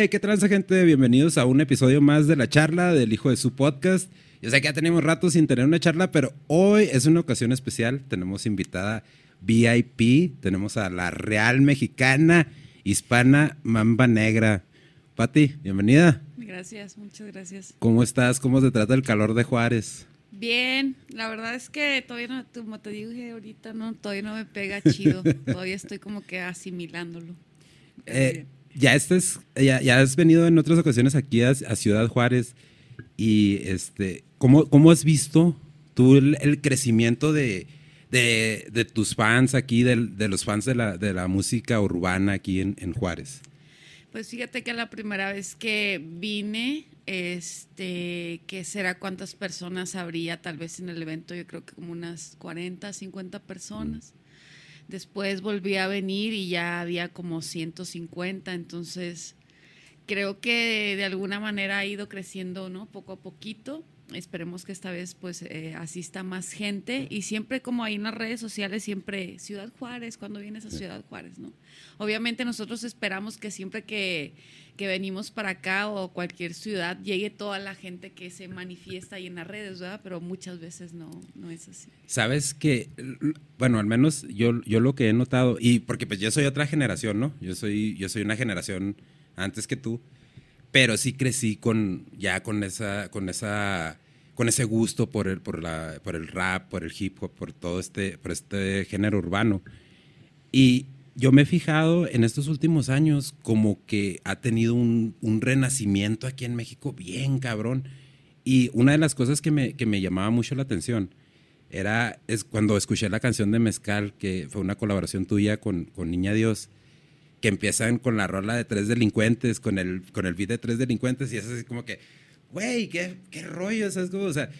Hey, ¿qué transa, gente? Bienvenidos a un episodio más de la charla del hijo de su podcast. Yo sé que ya tenemos rato sin tener una charla, pero hoy es una ocasión especial. Tenemos invitada VIP, tenemos a la Real Mexicana Hispana Mamba Negra. Pati, bienvenida. Gracias, muchas gracias. ¿Cómo estás? ¿Cómo se trata el calor de Juárez? Bien, la verdad es que todavía no, como te dije ahorita, no, todavía no me pega chido. todavía estoy como que asimilándolo. Eh, ya, estás, ya, ya, has venido en otras ocasiones aquí a, Ciudad Juárez y este, ¿cómo, cómo has visto tú el, crecimiento de, de, tus fans aquí, de, de los fans de la, de la, música urbana aquí en, en Juárez? Pues fíjate que la primera vez que vine, este, ¿qué será cuántas personas habría tal vez en el evento? Yo creo que como unas 40, 50 personas. Después volví a venir y ya había como 150, entonces creo que de, alguna manera ha ido creciendo, ¿no? Poco a poquito. Esperemos que esta vez pues eh, asista más gente y siempre como ahí en las redes sociales, siempre Ciudad Juárez, cuando vienes a Ciudad Juárez, ¿no? Obviamente nosotros esperamos que siempre que, que venimos para acá o cualquier ciudad llegue toda la gente que se manifiesta ahí en las redes, ¿verdad? Pero muchas veces no, no es así. Sabes que, bueno, al menos yo, yo lo que he notado, y porque pues yo soy otra generación, ¿no? Yo soy, yo soy una generación antes que tú, pero sí crecí con, ya con esa, con esa, con ese gusto por el, por la, por el rap, por el hip hop, por todo este, por este género urbano. Y yo me he fijado en estos últimos años como que ha tenido un, renacimiento aquí en México bien cabrón. Y una de las cosas que me, que me llamaba mucho la atención era es cuando escuché la canción de Mezcal, que fue una colaboración tuya con, con Niña Dios, que empiezan con la rola de tres delincuentes, con el, con el beat de tres delincuentes, y es así como que, güey, ¿qué, qué rollo, ¿sabes O sea,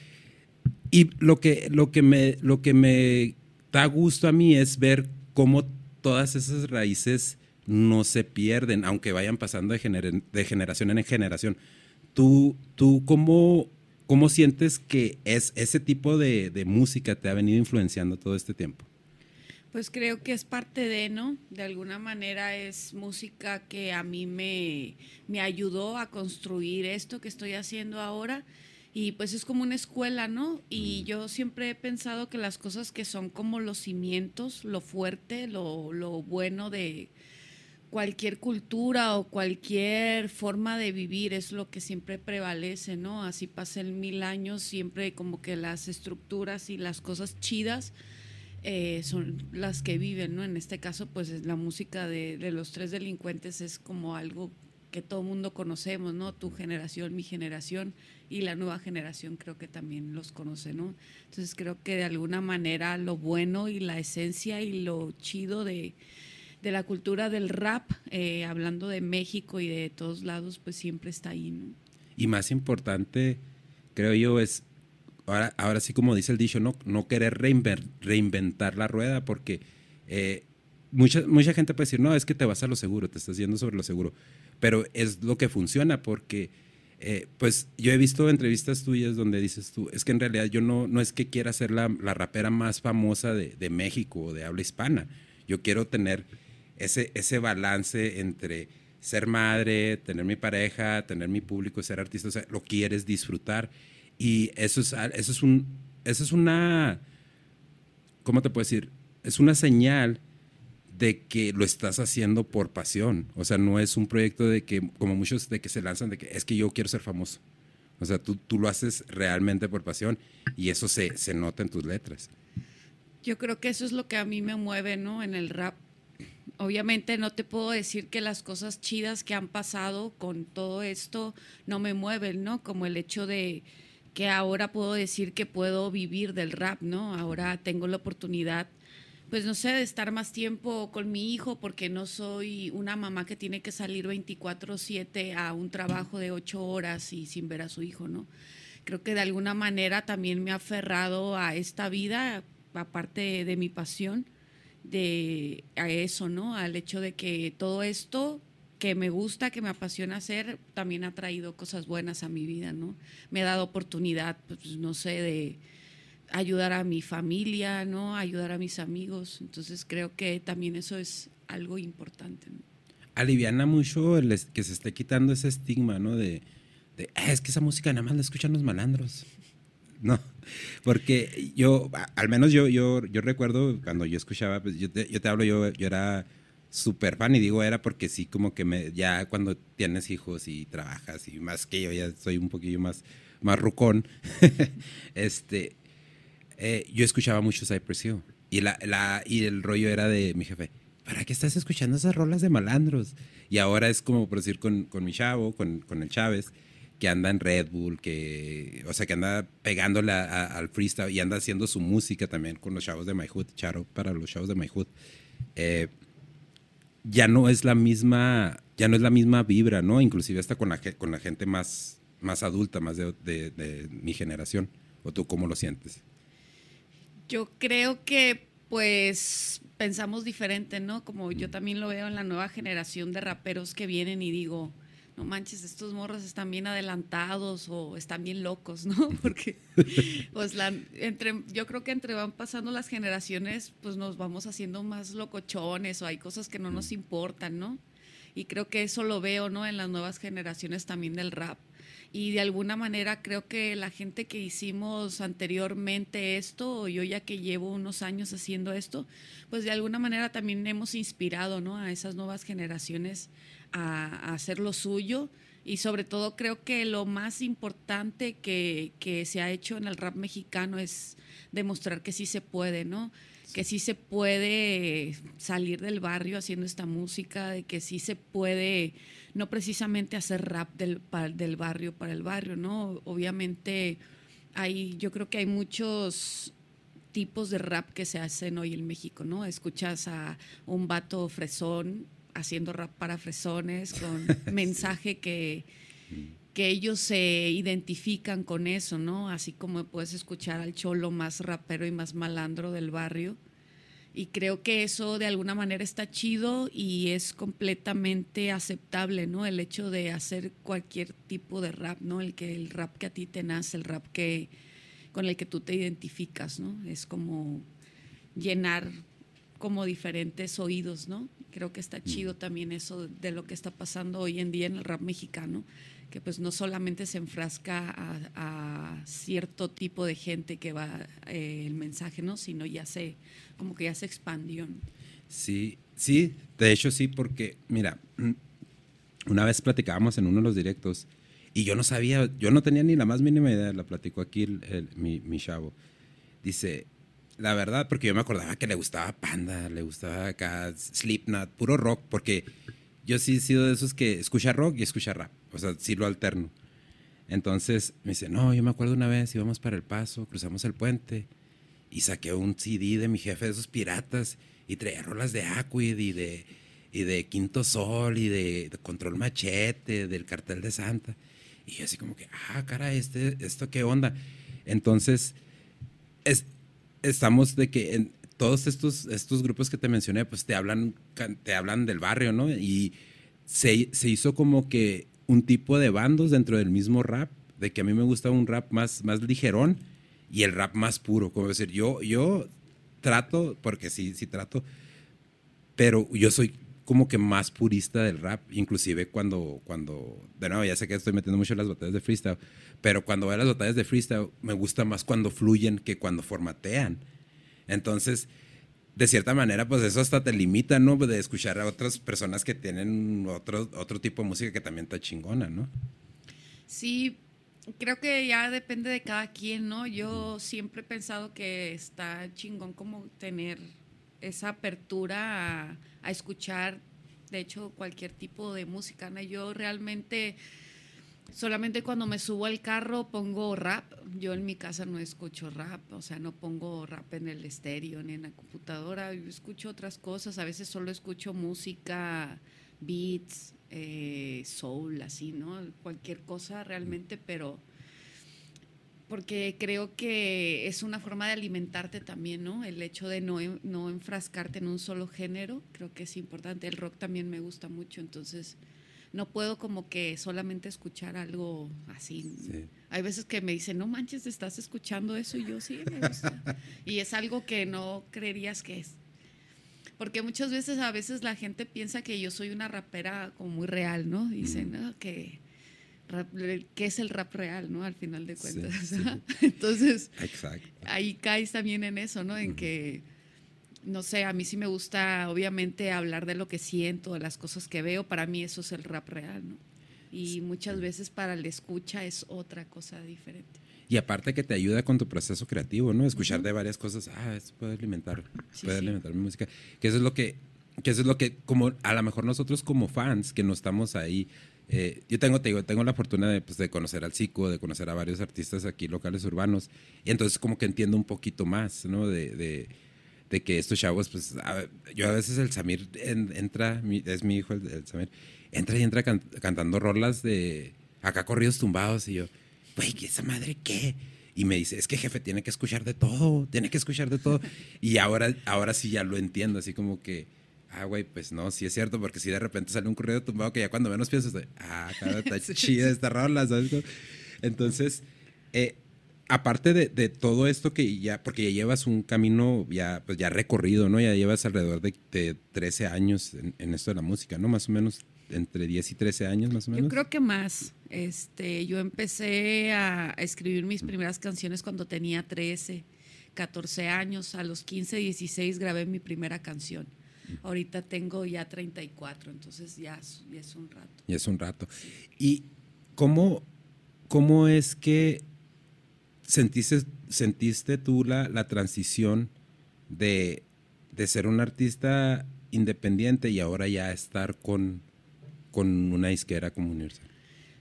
y lo que, lo, que me, lo que me da gusto a mí es ver cómo todas esas raíces no se pierden, aunque vayan pasando de, de generación en generación. ¿Tú, tú cómo, cómo sientes que es, ese tipo de, de música te ha venido influenciando todo este tiempo? Pues creo que es parte de, ¿no? De alguna manera es música que a mí me, me ayudó a construir esto que estoy haciendo ahora y pues es como una escuela, ¿no? Y yo siempre he pensado que las cosas que son como los cimientos, lo fuerte, lo, lo bueno de cualquier cultura o cualquier forma de vivir es lo que siempre prevalece, ¿no? Así pasen mil años, siempre como que las estructuras y las cosas chidas eh, son las que viven, ¿no? En este caso, pues la música de, de los tres delincuentes es como algo que todo mundo conocemos, ¿no? Tu generación, mi generación y la nueva generación creo que también los conoce, ¿no? Entonces creo que de alguna manera lo bueno y la esencia y lo chido de, la cultura del rap, eh, hablando de México y de todos lados, pues siempre está ahí, ¿no? Y más importante, creo yo, es, ahora, ahora sí como dice el dicho, no, no querer reinventar la rueda porque... Eh, mucha, mucha gente puede decir, no, es que te vas a lo seguro, te estás yendo sobre lo seguro pero es lo que funciona porque, eh, pues yo he visto entrevistas tuyas donde dices tú, es que en realidad yo no, no es que quiera ser la, la rapera más famosa de, de, México o de habla hispana, yo quiero tener ese, ese balance entre ser madre, tener mi pareja, tener mi público, ser artista, o sea, lo quieres disfrutar y eso es, eso es, un, eso es una, ¿cómo te puedo decir? Es una señal de que lo estás haciendo por pasión. O sea, no es un proyecto de que, como muchos de que se lanzan, de que es que yo quiero ser famoso. O sea, tú, tú lo haces realmente por pasión y eso se, se nota en tus letras. Yo creo que eso es lo que a mí me mueve, ¿no? En el rap. Obviamente no te puedo decir que las cosas chidas que han pasado con todo esto no me mueven, ¿no? Como el hecho de que ahora puedo decir que puedo vivir del rap, ¿no? Ahora tengo la oportunidad pues no sé, de estar más tiempo con mi hijo porque no soy una mamá que tiene que salir 24/7 a un trabajo de ocho horas y sin ver a su hijo, ¿no? Creo que de alguna manera también me ha aferrado a esta vida, aparte de mi pasión, de a eso, ¿no? Al hecho de que todo esto que me gusta, que me apasiona hacer, también ha traído cosas buenas a mi vida, ¿no? Me ha dado oportunidad, pues no sé, de ayudar a mi familia, ¿no? Ayudar a mis amigos. Entonces creo que también eso es algo importante. aliviana mucho que se esté quitando ese estigma, ¿no? De, ah, es que esa música nada más la escuchan los malandros. No, porque yo, al menos yo, yo, yo recuerdo cuando yo escuchaba, pues yo te, yo te hablo, yo, yo era súper fan y digo era porque sí, como que me, ya cuando tienes hijos y trabajas y más que yo ya soy un poquillo más, más rucón, este, eh, yo escuchaba mucho Cypress Hill y, la, la, y el rollo era de mi jefe, ¿para qué estás escuchando esas rolas de malandros? Y ahora es como por decir con, con mi chavo, con, con, el Chávez, que anda en Red Bull, que, o sea, que anda pegándole al freestyle y anda haciendo su música también con los chavos de My Hood, Charo para los chavos de My Hood. Eh, ya no es la misma, ya no es la misma vibra, ¿no? Inclusive hasta con la, con la gente más, más adulta, más de, de, de mi generación. ¿O tú cómo lo sientes? Yo creo que pues pensamos diferente, ¿no? Como yo también lo veo en la nueva generación de raperos que vienen y digo, no manches, estos morros están bien adelantados o están bien locos, ¿no? Porque pues la, entre, yo creo que entre van pasando las generaciones, pues nos vamos haciendo más locochones o hay cosas que no nos importan, ¿no? Y creo que eso lo veo, ¿no? En las nuevas generaciones también del rap y de alguna manera creo que la gente que hicimos anteriormente esto, o yo ya que llevo unos años haciendo esto, pues de alguna manera también hemos inspirado ¿no? a esas nuevas generaciones a, hacer lo suyo. Y sobre todo creo que lo más importante que, que, se ha hecho en el rap mexicano es demostrar que sí se puede, ¿no? Que sí se puede salir del barrio haciendo esta música, de que sí se puede no precisamente hacer rap del, del barrio para el barrio, ¿no? Obviamente hay, yo creo que hay muchos tipos de rap que se hacen hoy en México, ¿no? Escuchas a un vato fresón haciendo rap para fresones con mensaje que, que ellos se identifican con eso, ¿no? Así como puedes escuchar al cholo más rapero y más malandro del barrio y creo que eso de alguna manera está chido y es completamente aceptable, ¿no? El hecho de hacer cualquier tipo de rap, ¿no? El que el rap que a ti te nace, el rap que con el que tú te identificas, ¿no? Es como llenar como diferentes oídos, ¿no? Creo que está chido mm. también eso de lo que está pasando hoy en día en el rap mexicano, que pues no solamente se enfrasca a, cierto tipo de gente que va eh, el mensaje, ¿no? Sino ya se como que ya se expandió. Sí, sí, de hecho sí, porque mira, una vez platicábamos en uno de los directos y yo no sabía, yo no tenía ni la más mínima idea, la platicó aquí mi, mi chavo. Dice, la verdad, porque yo me acordaba que le gustaba Panda, le gustaba acá Slipknot, puro rock, porque yo sí he sido de esos que escucha rock y escucha rap, o sea, sí lo alterno. Entonces me dice, no, yo me acuerdo una vez, íbamos para El Paso, cruzamos el puente y saqué un CD de mi jefe de esos piratas y traía rolas de Aquid y de, y de Quinto Sol y de, Control Machete, del Cartel de Santa. Y yo así como que, ah, cara, este, ¿esto qué onda? Entonces, es, estamos de que en todos estos, estos grupos que te mencioné, pues te hablan, te hablan del barrio, ¿no? Y se, se hizo como que un tipo de bandos dentro del mismo rap, de que a mí me gusta un rap más, más ligerón y el rap más puro. Como decir, yo, yo trato, porque sí, sí trato, pero yo soy como que más purista del rap, inclusive cuando, cuando, de nuevo, ya sé que estoy metiendo mucho en las batallas de freestyle, pero cuando veo las batallas de freestyle me gusta más cuando fluyen que cuando formatean. Entonces, de cierta manera, pues eso hasta te limita, ¿no? De escuchar a otras personas que tienen otro, otro tipo de música que también está chingona, ¿no? Sí, creo que ya depende de cada quien, ¿no? Yo siempre he pensado que está chingón como tener esa apertura a, escuchar, de hecho, cualquier tipo de música. ¿no? Yo realmente solamente cuando me subo al carro pongo rap. Yo en mi casa no escucho rap, o sea, no pongo rap en el estéreo ni en la computadora. Yo escucho otras cosas, a veces solo escucho música, beats, eh, soul, así, ¿no? Cualquier cosa realmente, pero porque creo que es una forma de alimentarte también, ¿no? El hecho de no, no enfrascarte en un solo género, creo que es importante. El rock también me gusta mucho, entonces no puedo como que solamente escuchar algo así. Hay veces que me dicen, no manches, estás escuchando eso y yo sí me gusta. y es algo que no creerías que es. Porque muchas veces, a veces la gente piensa que yo soy una rapera como muy real, ¿no? Dicen, ¿no? Que, ¿qué es el rap real, ¿no? Al final de cuentas. Entonces, ahí caes también en eso, ¿no? En que, no sé, a mí sí me gusta, obviamente, hablar de lo que siento, de las cosas que veo. Para mí eso es el rap real, ¿no? Y muchas veces para el escucha es otra cosa diferente. Y aparte que te ayuda con tu proceso creativo, ¿no? Escuchar de varias cosas, ah, esto puede alimentar, puede alimentar mi música. Que eso es lo que, que eso es lo que, como a lo mejor nosotros como fans, que no estamos ahí, eh, yo tengo, te digo, tengo la fortuna de, pues, de conocer al Cico, de conocer a varios artistas aquí locales urbanos, y entonces como que entiendo un poquito más, ¿no? De, de, de que estos chavos, pues, yo a veces el Samir entra, es mi hijo el, Samir, entra y entra cantando rolas de acá corridos tumbados, y yo güey, ¿esa madre qué? Y me dice, es que jefe, tiene que escuchar de todo, tiene que escuchar de todo. Y ahora, ahora sí ya lo entiendo, así como que, ah, güey, pues no, sí es cierto, porque si de repente sale un corrido tumbado que ya cuando menos piensas, ah, cara, está chida esta rola, ¿sabes? Entonces, eh, aparte de, de, todo esto que ya, porque ya llevas un camino ya, pues ya recorrido, ¿no? Ya llevas alrededor de, de 13 años en, en, esto de la música, ¿no? Más o menos entre 10 y 13 años más o menos. Yo creo que más. Este, yo empecé a, escribir mis primeras canciones cuando tenía 13, 14 años. A los 15, 16 grabé mi primera canción. Ahorita tengo ya 34, entonces ya, es un rato. Ya es un rato. ¿Y cómo, cómo es que sentiste, sentiste tú la, la transición de, de ser un artista independiente y ahora ya estar con, con una disquera como Universal?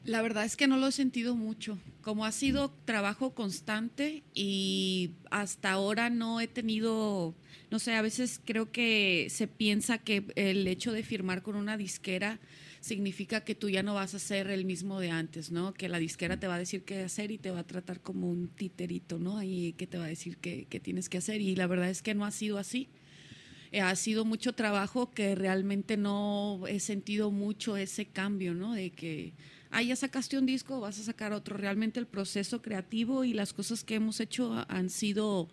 La verdad es que no lo he sentido mucho. Como ha sido trabajo constante y hasta ahora no he tenido, no sé, a veces creo que se piensa que el hecho de firmar con una disquera significa que tú ya no vas a ser el mismo de antes, ¿no? Que la disquera te va a decir qué hacer y te va a tratar como un titerito, ¿no? Y que te va a decir qué, qué tienes que hacer. Y la verdad es que no ha sido así. Eh, ha sido mucho trabajo que realmente no he sentido mucho ese cambio, ¿no? De que, ah, ya sacaste un disco, vas a sacar otro. Realmente el proceso creativo y las cosas que hemos hecho han sido,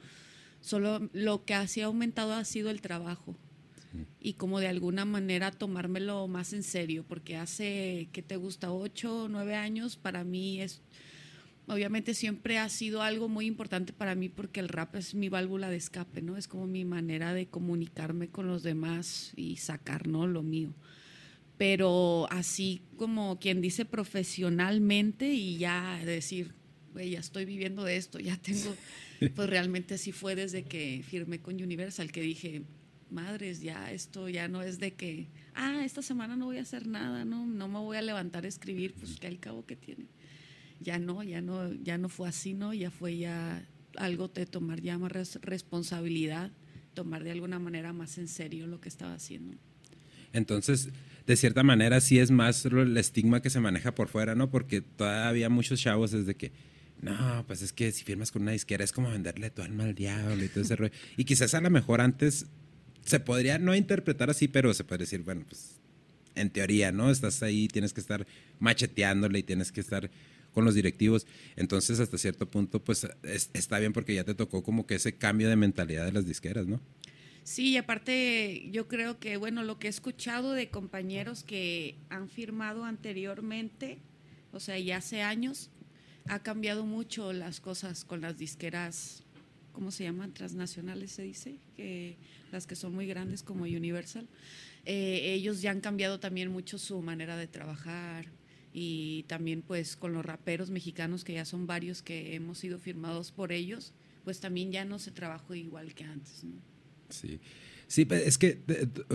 solo lo que ha aumentado ha sido el trabajo. Y como de alguna manera tomármelo más en serio, porque hace, ¿qué te gusta? Ocho, nueve años, para mí es obviamente siempre ha sido algo muy importante para mí porque el rap es mi válvula de escape, ¿no? Es como mi manera de comunicarme con los demás y sacar, ¿no? Lo mío. Pero así como quien dice profesionalmente y ya decir, güey, ya estoy viviendo de esto, ya tengo, pues realmente sí fue desde que firmé con Universal que dije, madres, ya esto ya no es de que, ah, esta semana no voy a hacer nada, no, no me voy a levantar a escribir, pues que al cabo que tiene ya no, ya no, ya no fue así, ¿no? Ya fue ya algo de tomar ya más responsabilidad, tomar de alguna manera más en serio lo que estaba haciendo. Entonces, de cierta manera sí es más el estigma que se maneja por fuera, ¿no? Porque todavía muchos chavos desde que, no, pues es que si firmas con una disquera es como venderle tu alma al diablo y todo ese rollo. Y quizás a lo mejor antes se podría no interpretar así, pero se puede decir, bueno, pues en teoría, ¿no? Estás ahí, tienes que estar macheteándole y tienes que estar con los directivos. Entonces, hasta cierto punto, pues está bien porque ya te tocó como que ese cambio de mentalidad de las disqueras, ¿no? Sí, y aparte yo creo que, bueno, lo que he escuchado de compañeros que han firmado anteriormente, o sea, ya hace años, ha cambiado mucho las cosas con las disqueras, ¿cómo se llaman? Transnacionales se dice, que las que son muy grandes como Universal. Eh, ellos ya han cambiado también mucho su manera de trabajar, y también pues con los raperos mexicanos que ya son varios que hemos sido firmados por ellos, pues también ya no se trabajó igual que antes. ¿no? Sí. Sí, es que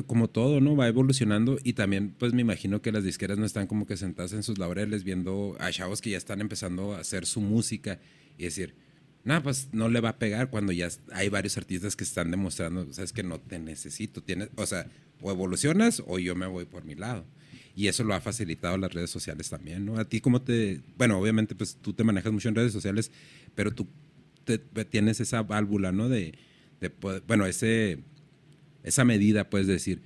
como todo, ¿no? Va evolucionando y también, pues me imagino que las disqueras no están como que sentadas en sus laureles viendo a chavos que ya están empezando a hacer su música y decir, no, pues no le va a pegar cuando ya hay varios artistas que están demostrando, sabes que no te necesito, tienes, o sea, o evolucionas o yo me voy por mi lado y eso lo ha facilitado las redes sociales también, ¿no? A ti cómo te, bueno, obviamente pues tú te manejas mucho en redes sociales, pero tú tienes esa válvula, ¿no? De, bueno, ese, esa medida, puedes decir,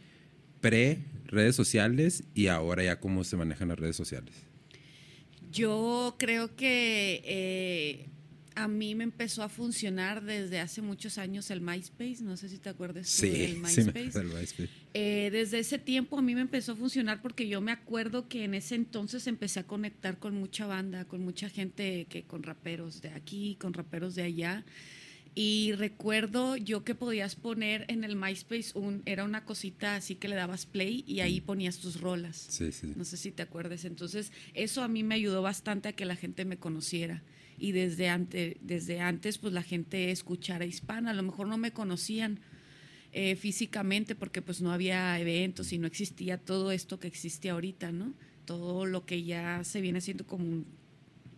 pre redes sociales y ahora ya cómo se manejan las redes sociales. Yo creo que eh, a mí me empezó a funcionar desde hace muchos años el MySpace, no sé si te acuerdas sí, del MySpace. Sí, el MySpace. Eh, desde ese tiempo a mí me empezó a funcionar porque yo me acuerdo que en ese entonces empecé a conectar con mucha banda, con mucha gente, que con raperos de aquí, con raperos de allá. Y recuerdo yo que podías poner en el MySpace un, era una cosita así que le dabas play y ahí ponías tus rolas. Sí, sí. No sé si te acuerdas. Entonces, eso a mí me ayudó bastante a que la gente me conociera. Y desde antes, desde antes pues la gente escuchara hispana. A lo mejor no me conocían eh, físicamente porque pues no había eventos y no existía todo esto que existe ahorita, ¿no? Todo lo que ya se viene haciendo como un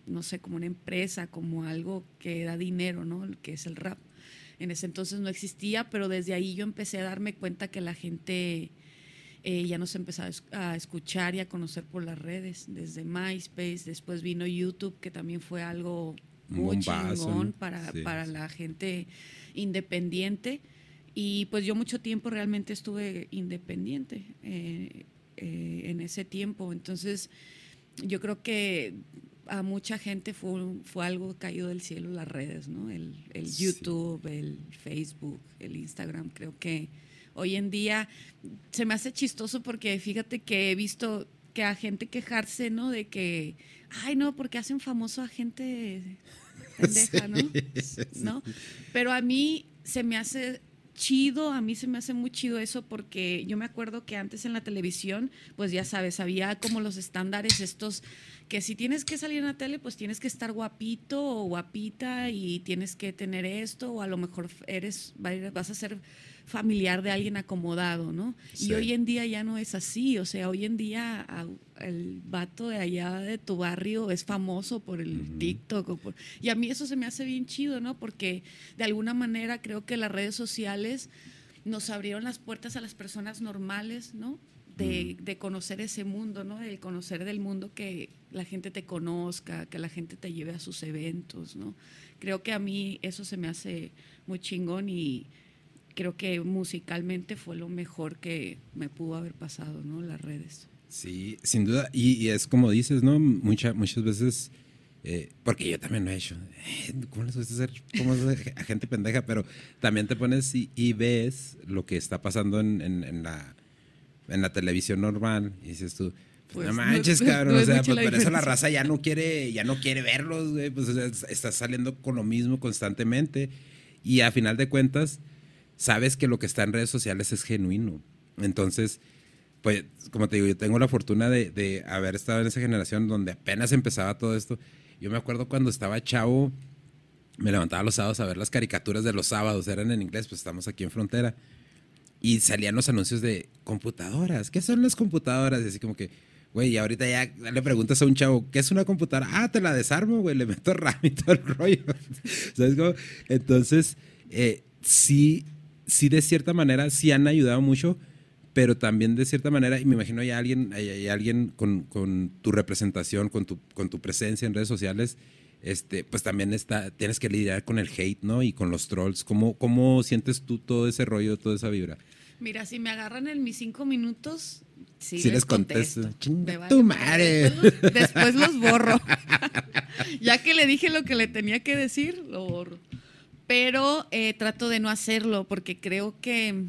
no sé, como una empresa, como algo que da dinero, ¿no? Que es el rap. En ese entonces no existía, pero desde ahí yo empecé a darme cuenta que la gente eh, ya nos empezaba a escuchar y a conocer por las redes, desde MySpace, después vino YouTube, que también fue algo muy chingón para, para la gente independiente. Y pues yo mucho tiempo realmente estuve independiente eh, eh, en ese tiempo. Entonces, yo creo que a mucha gente fue, fue algo caído del cielo las redes, ¿no? El, YouTube, el Facebook, el Instagram. Creo que hoy en día se me hace chistoso porque fíjate que he visto que a gente quejarse, ¿no? De que, ay, no, porque hacen famoso a gente pendeja, ¿no? ¿no? Pero a mí se me hace chido, a mí se me hace muy chido eso porque yo me acuerdo que antes en la televisión, pues ya sabes, había como los estándares estos que si tienes que salir en la tele, pues tienes que estar guapito o guapita y tienes que tener esto o a lo mejor eres vas a ser familiar de alguien acomodado, ¿no? Y hoy en día ya no es así, o sea, hoy en día el vato de allá de tu barrio es famoso por el TikTok. y a mí eso se me hace bien chido, ¿no? Porque de alguna manera creo que las redes sociales nos abrieron las puertas a las personas normales, ¿no? De, de, conocer ese mundo, ¿no? De conocer del mundo que la gente te conozca, que la gente te lleve a sus eventos, ¿no? Creo que a mí eso se me hace muy chingón y creo que musicalmente fue lo mejor que me pudo haber pasado, ¿no? Las redes. Sí, sin duda. Y, es como dices, ¿no? Mucha, muchas veces, eh, porque yo también lo he hecho. Eh, ¿Cómo les gusta ser como gente pendeja? Pero también te pones y, ves lo que está pasando en, en, la, en la televisión normal y dices tú, pues, no manches, cabrón. o sea, pues por eso la raza ya no quiere, ya no quiere verlos, güey. Pues estás saliendo con lo mismo constantemente. Y a final de cuentas, sabes que lo que está en redes sociales es genuino. Entonces, pues, como te digo, yo tengo la fortuna de, de haber estado en esa generación donde apenas empezaba todo esto. Yo me acuerdo cuando estaba chavo, me levantaba los sábados a ver las caricaturas de los sábados, eran en inglés, pues estamos aquí en frontera. Y salían los anuncios de computadoras. ¿Qué son las computadoras? Y así como que, Güey, y ahorita ya le preguntas a un chavo, ¿qué es una computadora? Ah, te la desarmo, güey, le meto RAM y todo el rollo. ¿Sabes cómo? Entonces, eh, sí, sí, de cierta manera, sí han ayudado mucho, pero también de cierta manera, y me imagino hay alguien, hay, alguien con, con, tu representación, con tu, con tu presencia en redes sociales, este, pues también está, tienes que lidiar con el hate, ¿no? Y con los trolls. ¿Cómo, cómo sientes tú todo ese rollo, toda esa vibra? Mira, si me agarran en mis cinco minutos, sí, les, contesto. tu madre. Después los borro. ya que le dije lo que le tenía que decir, lo borro. Pero eh, trato de no hacerlo porque creo que,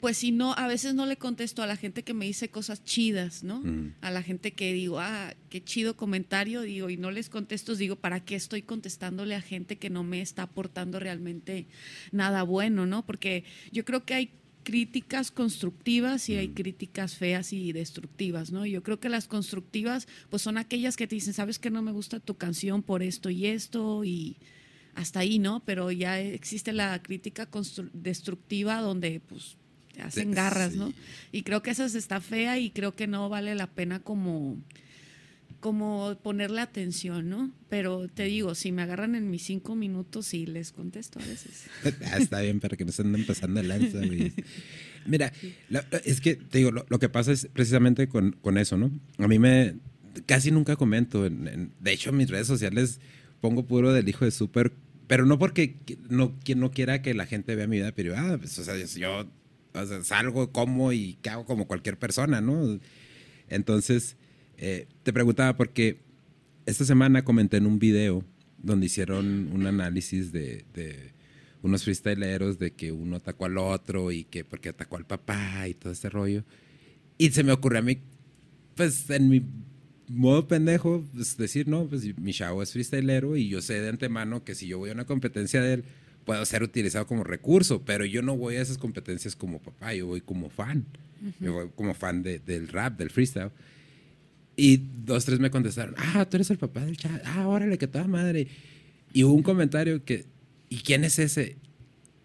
pues si no, a veces no le contesto a la gente que me dice cosas chidas, ¿no? A la gente que digo, ah, qué chido comentario, digo, y no les contesto, digo, ¿para qué estoy contestándole a gente que no me está aportando realmente nada bueno, ¿no? Porque yo creo que hay críticas constructivas y hay mm. críticas feas y destructivas, ¿no? Yo creo que las constructivas, pues son aquellas que te dicen, sabes que no me gusta tu canción por esto y esto y hasta ahí, ¿no? Pero ya existe la crítica destructiva donde, pues, te hacen garras, ¿no? Y creo que esa está fea y creo que no vale la pena como como ponerle atención, ¿no? Pero te digo, si me agarran en mis cinco minutos, sí les contesto a veces. Ah, está bien, para que no se anden pasando el lanza. Mira, es que te digo, lo, que pasa es precisamente con, con, eso, ¿no? A mí me casi nunca comento. de hecho, en mis redes sociales pongo puro del hijo de súper, pero no porque no, no quiera que la gente vea mi vida privada. Pues, o sea, yo salgo, como y hago como cualquier persona, ¿no? Entonces eh, te preguntaba porque esta semana comenté en un video donde hicieron un análisis de, de unos freestyleros de que uno atacó al otro y que porque atacó al papá y todo este rollo. Y se me ocurrió a mí, pues en mi modo pendejo, pues decir, no, pues mi chavo es freestylero y yo sé de antemano que si yo voy a una competencia de él, puedo ser utilizado como recurso, pero yo no voy a esas competencias como papá, yo voy como fan. Yo voy como fan de, del rap, del freestyle. Y dos, tres me contestaron, ah, tú eres el papá del chat, ah, órale, que toda madre. Y hubo un comentario que, ¿y quién es ese?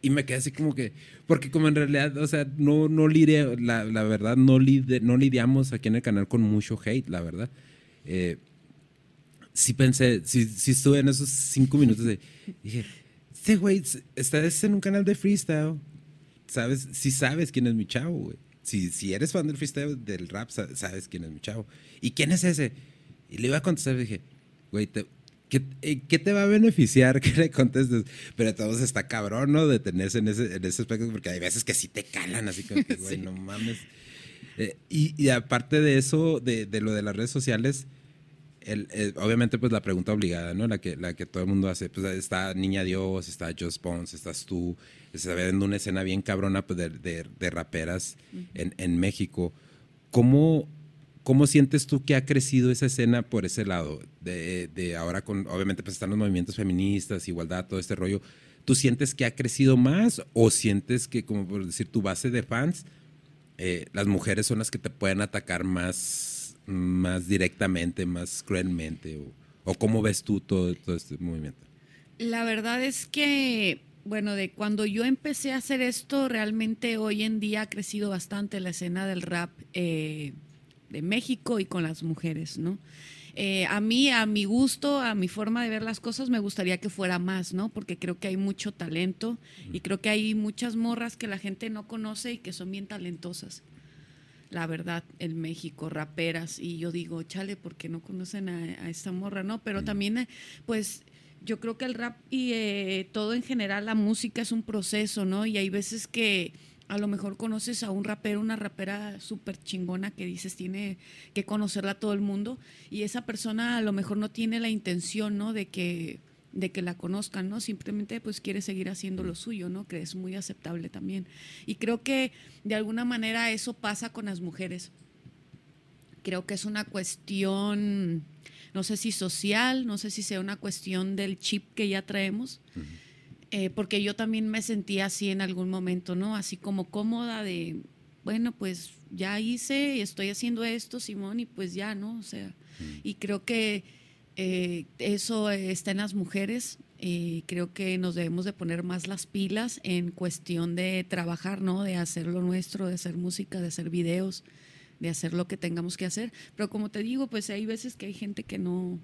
Y me quedé así como que, porque como en realidad, o sea, no, no lidia, la, la verdad, no, lide, no lidiamos aquí en el canal con mucho hate, la verdad. Eh, sí pensé, sí, sí estuve en esos cinco minutos de, dije, este güey, estás en un canal de freestyle, ¿sabes? Sí sabes quién es mi chavo, güey. Si, si eres fan del freestyle, del rap, sabes quién es mi chavo. ¿Y quién es ese? Y le iba a contestar, dije, güey, ¿qué, eh, ¿qué, te va a beneficiar que le contestes? Pero todos está cabrón, ¿no? Detenerse en ese, en ese aspecto, porque hay veces que sí te calan, así como que, güey, no mames. Eh, y, y, aparte de eso, de, de, lo de las redes sociales, el, obviamente pues la pregunta obligada, ¿no? La que, la que todo el mundo hace, pues está Niña Dios, está Just Bones, estás tú, se está viendo una escena bien cabrona pues, de, de, de raperas en, en, México. ¿Cómo, ¿Cómo sientes tú que ha crecido esa escena por ese lado? De, de ahora con, obviamente pues están los movimientos feministas, igualdad, todo este rollo. ¿Tú sientes que ha crecido más o sientes que, como por decir, tu base de fans, eh, las mujeres son las que te pueden atacar más más directamente, más cruelmente? ¿O, cómo ves tú todo, todo, este movimiento? La verdad es que, bueno, de cuando yo empecé a hacer esto, realmente hoy en día ha crecido bastante la escena del rap eh, de México y con las mujeres, ¿no? Eh, a mí, a mi gusto, a mi forma de ver las cosas, me gustaría que fuera más, ¿no? Porque creo que hay mucho talento y creo que hay muchas morras que la gente no conoce y que son bien talentosas la verdad, en México, raperas, y yo digo, chale, porque no conocen a, esta morra, ¿no? Pero también, pues, yo creo que el rap y eh, todo en general, la música es un proceso, ¿no? Y hay veces que a lo mejor conoces a un rapero, una rapera súper chingona que dices tiene que conocerla a todo el mundo, y esa persona a lo mejor no tiene la intención, ¿no? De que de que la conozcan, ¿no? Simplemente pues quiere seguir haciendo lo suyo, ¿no? Que es muy aceptable también. Y creo que de alguna manera eso pasa con las mujeres. Creo que es una cuestión, no sé si social, no sé si sea una cuestión del chip que ya traemos, eh, porque yo también me sentía así en algún momento, ¿no? Así como cómoda de, bueno, pues ya hice, estoy haciendo esto, Simón, y pues ya, ¿no? O sea, y creo que eh, eso está en las mujeres. y creo que nos debemos de poner más las pilas en cuestión de trabajar, ¿no? De hacer lo nuestro, de hacer música, de hacer videos, de hacer lo que tengamos que hacer. Pero como te digo, pues hay veces que hay gente que no,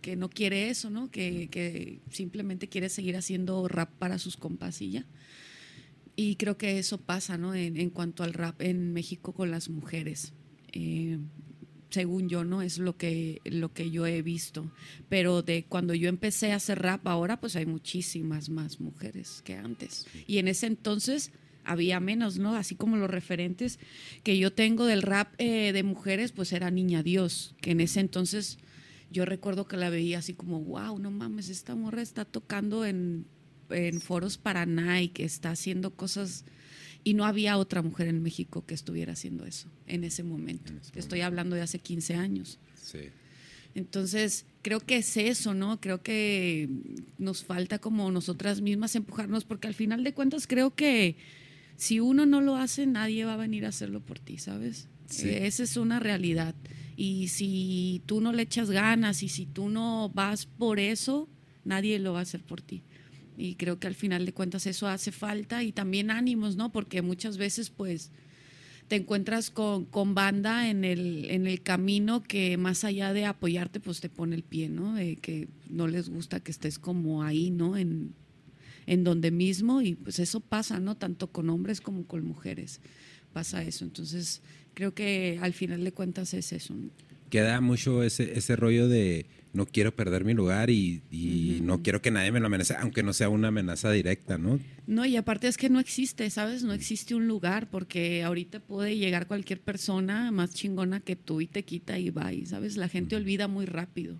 que no quiere eso, ¿no? Que, simplemente quiere seguir haciendo rap para sus compas y ya. Y creo que eso pasa, ¿no? En, en cuanto al rap en México con las mujeres. Eh, según yo, ¿no? Es lo que, lo que yo he visto. Pero de cuando yo empecé a hacer rap, ahora pues hay muchísimas más mujeres que antes. Y en ese entonces había menos, ¿no? Así como los referentes que yo tengo del rap eh, de mujeres, pues era Niña Dios, que en ese entonces yo recuerdo que la veía así como, wow, no mames, esta morra está tocando en, en foros para Nike, está haciendo cosas y no había otra mujer en México que estuviera haciendo eso en ese momento. Estoy hablando de hace 15 años. Sí. Entonces, creo que es eso, ¿no? Creo que nos falta como nosotras mismas empujarnos, porque al final de cuentas creo que si uno no lo hace, nadie va a venir a hacerlo por ti, ¿sabes? esa es una realidad. Y si tú no le echas ganas y si tú no vas por eso, nadie lo va a hacer por ti y creo que al final de cuentas eso hace falta y también ánimos, ¿no? Porque muchas veces pues te encuentras con, con banda en el, en el camino que más allá de apoyarte pues te pone el pie, ¿no? De que no les gusta que estés como ahí, ¿no? En, en donde mismo y pues eso pasa, ¿no? Tanto con hombres como con mujeres pasa eso. Entonces creo que al final de cuentas es eso. Queda mucho ese, ese rollo de no quiero perder mi lugar y, no quiero que nadie me lo amenace, aunque no sea una amenaza directa, ¿no? No, y aparte es que no existe, ¿sabes? No existe un lugar porque ahorita puede llegar cualquier persona más chingona que tú y te quita y va, y, ¿sabes? La gente olvida muy rápido.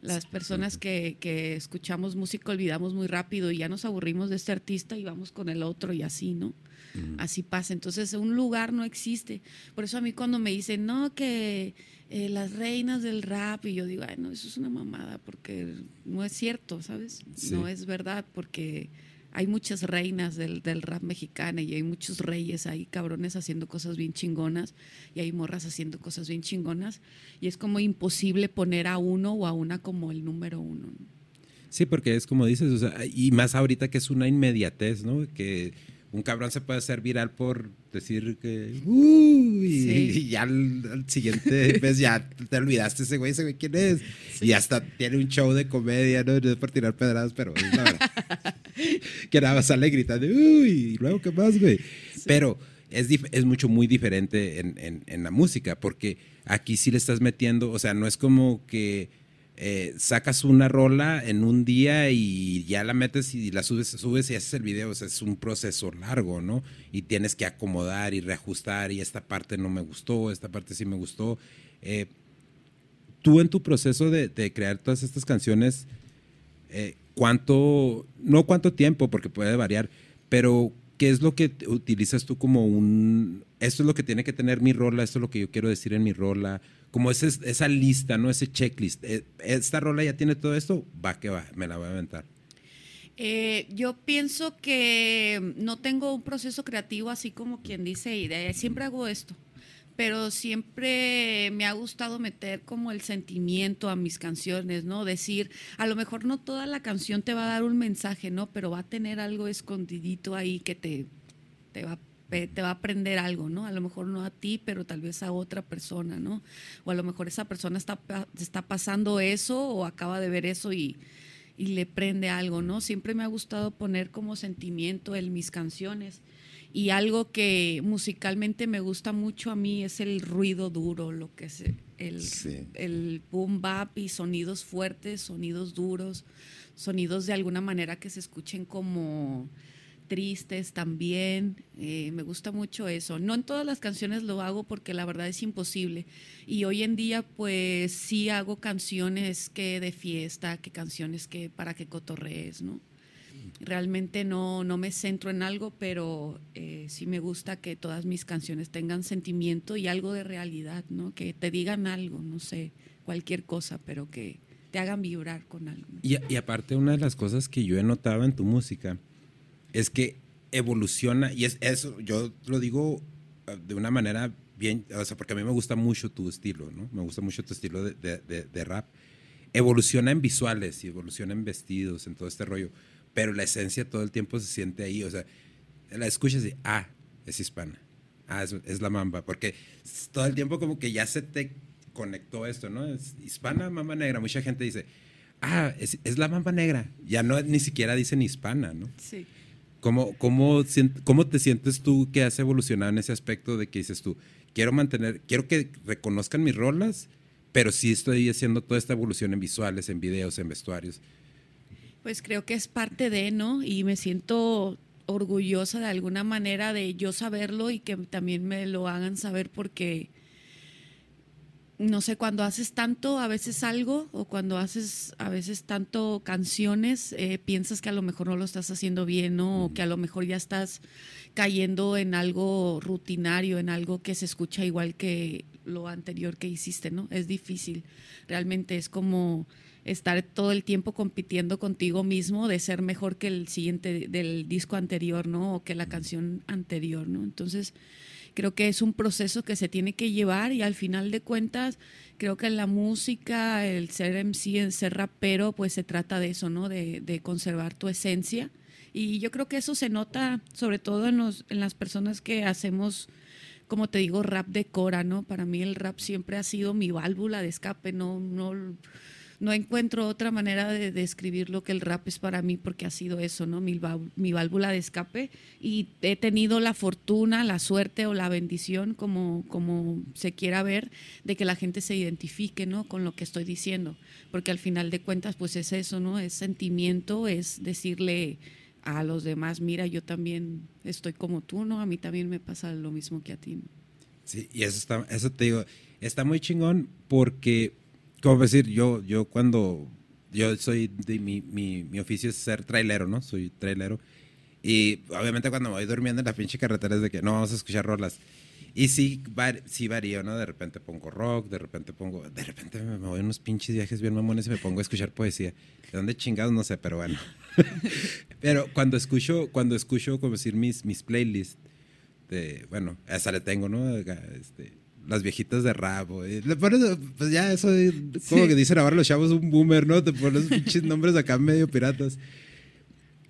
Las personas que, que, escuchamos música olvidamos muy rápido y ya nos aburrimos de este artista y vamos con el otro y así, ¿no? Así pasa. Entonces, un lugar no existe. Por eso a mí cuando me dicen, no, que eh, las reinas del rap, y yo digo, ay, no, eso es una mamada, porque no es cierto, ¿sabes? No es verdad, porque hay muchas reinas del, del, rap mexicano y hay muchos reyes ahí, cabrones haciendo cosas bien chingonas y hay morras haciendo cosas bien chingonas y es como imposible poner a uno o a una como el número uno. Sí, porque es como dices, o sea, y más ahorita que es una inmediatez, ¿no? Que un cabrón se puede hacer viral por decir que uh, y, ya al, siguiente vez ya te olvidaste ese güey, ese güey quién es. Y hasta tiene un show de comedia, no, es por tirar pedradas, pero es la verdad. que nada más sale gritando, uy, y luego qué más, güey. Pero es, es mucho, muy diferente en, en, en la música, porque aquí sí le estás metiendo, o sea, no es como que eh, sacas una rola en un día y ya la metes y la subes, subes y haces el video. O sea, es un proceso largo, ¿no? Y tienes que acomodar y reajustar y esta parte no me gustó, esta parte sí me gustó. Eh, tú en tu proceso de, crear todas estas canciones, eh, ¿cuánto, no cuánto tiempo, porque puede variar, pero qué es lo que utilizas tú como un, esto es lo que tiene que tener mi rola, esto es lo que yo quiero decir en mi rola? Como esa lista, ¿no? Ese checklist. Eh, Esta rola ya tiene todo esto, va que va, me la voy a aventar. Eh, yo pienso que no tengo un proceso creativo así como quien dice, siempre hago esto, pero siempre me ha gustado meter como el sentimiento a mis canciones, ¿no? Decir, a lo mejor no toda la canción te va a dar un mensaje, ¿no? Pero va a tener algo escondidito ahí que te, te va a te va a aprender algo, ¿no? A lo mejor no a ti, pero tal vez a otra persona, ¿no? O a lo mejor esa persona está, está pasando eso o acaba de ver eso y, y le prende algo, ¿no? Siempre me ha gustado poner como sentimiento en mis canciones. Y algo que musicalmente me gusta mucho a mí es el ruido duro, lo que es el, el boom bap y sonidos fuertes, sonidos duros, sonidos de alguna manera que se escuchen como tristes también. Eh, me gusta mucho eso. No en todas las canciones lo hago porque la verdad es imposible. Y hoy en día pues sí hago canciones que de fiesta, que canciones que para que cotorrees, ¿no? Realmente no, no me centro en algo, pero eh, sí me gusta que todas mis canciones tengan sentimiento y algo de realidad, ¿no? Que te digan algo, no sé, cualquier cosa, pero que te hagan vibrar con algo. Y, y aparte, una de las cosas que yo he notado en tu música es que evoluciona, y es eso, yo lo digo ah, de una manera bien, o sea, porque a mí me gusta mucho tu estilo, ¿no? Me gusta mucho tu estilo de, rap. Evoluciona en visuales y evoluciona en vestidos, en todo este rollo, pero la esencia todo el tiempo se siente ahí, o sea, la escuchas y, ah, es hispana, ah, es, la mamba, porque todo el tiempo como que ya se te conectó esto, ¿no? Es hispana, mamba negra, mucha gente dice, ah, es, es la mamba negra, ya no ni siquiera dicen hispana, ¿no? Sí. ¿Cómo, cómo, cómo te sientes tú que has evolucionado en ese aspecto de que dices tú, quiero mantener, quiero que reconozcan mis rolas, pero sí estoy haciendo toda esta evolución en visuales, en videos, en vestuarios? Pues creo que es parte de, ¿no? Y me siento orgullosa de alguna manera de yo saberlo y que también me lo hagan saber porque no sé, cuando haces tanto a veces algo o cuando haces a veces tanto canciones, eh, piensas que a lo mejor no lo estás haciendo bien, ¿no? O que a lo mejor ya estás cayendo en algo rutinario, en algo que se escucha igual que lo anterior que hiciste, ¿no? Es difícil. Realmente es como estar todo el tiempo compitiendo contigo mismo de ser mejor que el siguiente del disco anterior, ¿no? O que la canción anterior, ¿no? Entonces, Creo que es un proceso que se tiene que llevar y al final de cuentas creo que la música, el ser MC, el ser rapero, pues se trata de eso, ¿no? De, conservar tu esencia. Y yo creo que eso se nota sobre todo en, los, en las personas que hacemos como te digo, rap de cora, ¿no? Para mí el rap siempre ha sido mi válvula de escape, no, no, no encuentro otra manera de describir lo que el rap es para mí porque ha sido eso, ¿no? Mi, válvula de escape y he tenido la fortuna, la suerte o la bendición, como, como se quiera ver, de que la gente se identifique, ¿no? Con lo que estoy diciendo, porque al final de cuentas, pues es eso, ¿no? Es sentimiento, es decirle a los demás, mira, yo también estoy como tú, ¿no? A mí también me pasa lo mismo que a ti. Sí, y eso, está, eso te digo, está muy chingón porque como decir, yo, yo cuando, yo soy, mi, mi, mi oficio es ser trailero, ¿no? Soy trailero. Y obviamente cuando me voy durmiendo en la pinche carretera es de que no vamos a escuchar rolas. Y sí, sí varío, ¿no? De repente pongo rock, de repente pongo. De repente me voy a unos pinches viajes bien mamones y me pongo a escuchar poesía. ¿De dónde chingados? No sé, pero bueno. pero cuando escucho, cuando escucho, como decir, mis, mis playlists, de, bueno, esa le tengo, ¿no? Este, las viejitas de rabo. pues ya, eso, como que dicen ahora los chavos, un boomer, ¿no? Te pones pinches nombres acá medio piratas.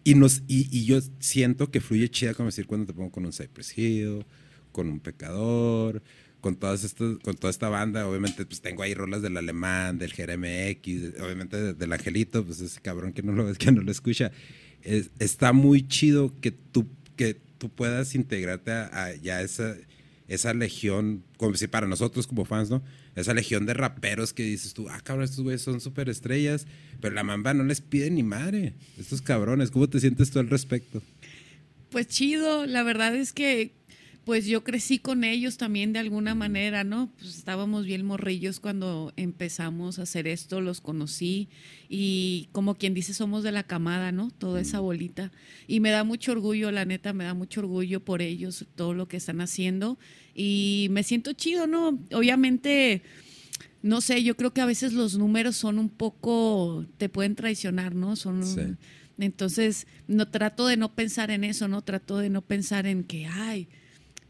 Y, nos, y, y, yo siento que fluye chida, como decir, cuando te pongo con un Cypress Hill con un pecador, con todas estas, con toda esta banda, obviamente pues tengo ahí rolas del alemán, del GRMX, obviamente del angelito, pues ese cabrón que no lo que no lo escucha. está muy chido que tú, que tú puedas integrarte a, ya esa, esa legión, como si para nosotros como fans, ¿no? Esa legión de raperos que dices tú, ah, cabrón, estos güeyes son súper estrellas, pero la mamba no les pide ni madre. Estos cabrones, ¿cómo te sientes tú al respecto? Pues chido, la verdad es que pues yo crecí con ellos también de alguna manera, ¿no? Pues estábamos bien morrillos cuando empezamos a hacer esto, los conocí y como quien dice somos de la camada, ¿no? Toda esa bolita. Y me da mucho orgullo, la neta, me da mucho orgullo por ellos, todo lo que están haciendo y me siento chido, ¿no? Obviamente no sé, yo creo que a veces los números son un poco, te pueden traicionar, ¿no? Son entonces, no trato de no pensar en eso, no trato de no pensar en que, ay,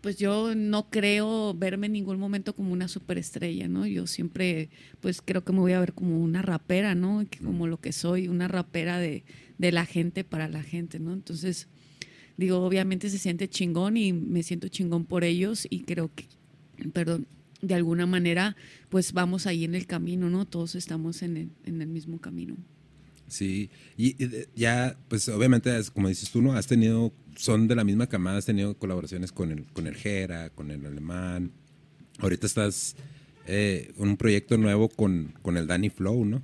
pues yo no creo verme en ningún momento como una superestrella, ¿no? Yo siempre, pues creo que me voy a ver como una rapera, ¿no? Como lo que soy, una rapera de, de la gente para la gente, ¿no? Entonces, digo, obviamente se siente chingón y me siento chingón por ellos y creo que, perdón, de alguna manera, pues vamos ahí en el camino, ¿no? Todos estamos en el, en el mismo camino. Sí, y, ya, pues obviamente, como dices tú, ¿no? Has tenido, son de la misma camada, has tenido colaboraciones con el, con el Jera, con el Alemán. Ahorita estás en eh, un proyecto nuevo con, con el Danny Flow, ¿no?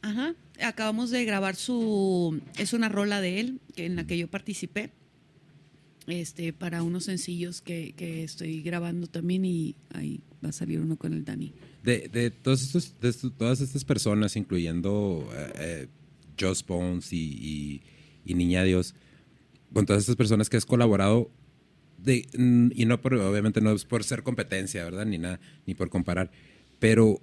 Ajá, acabamos de grabar su, es una rola de él en la que yo participé, este, para unos sencillos que, que estoy grabando también y ahí va a salir uno con el Danny. De, de, todos estos, de todas estas personas, incluyendo eh, eh Just Bones y, Niña Dios, con todas estas personas que has colaborado, de, y no por, obviamente no es por ser competencia, ¿verdad? Ni nada, ni por comparar, pero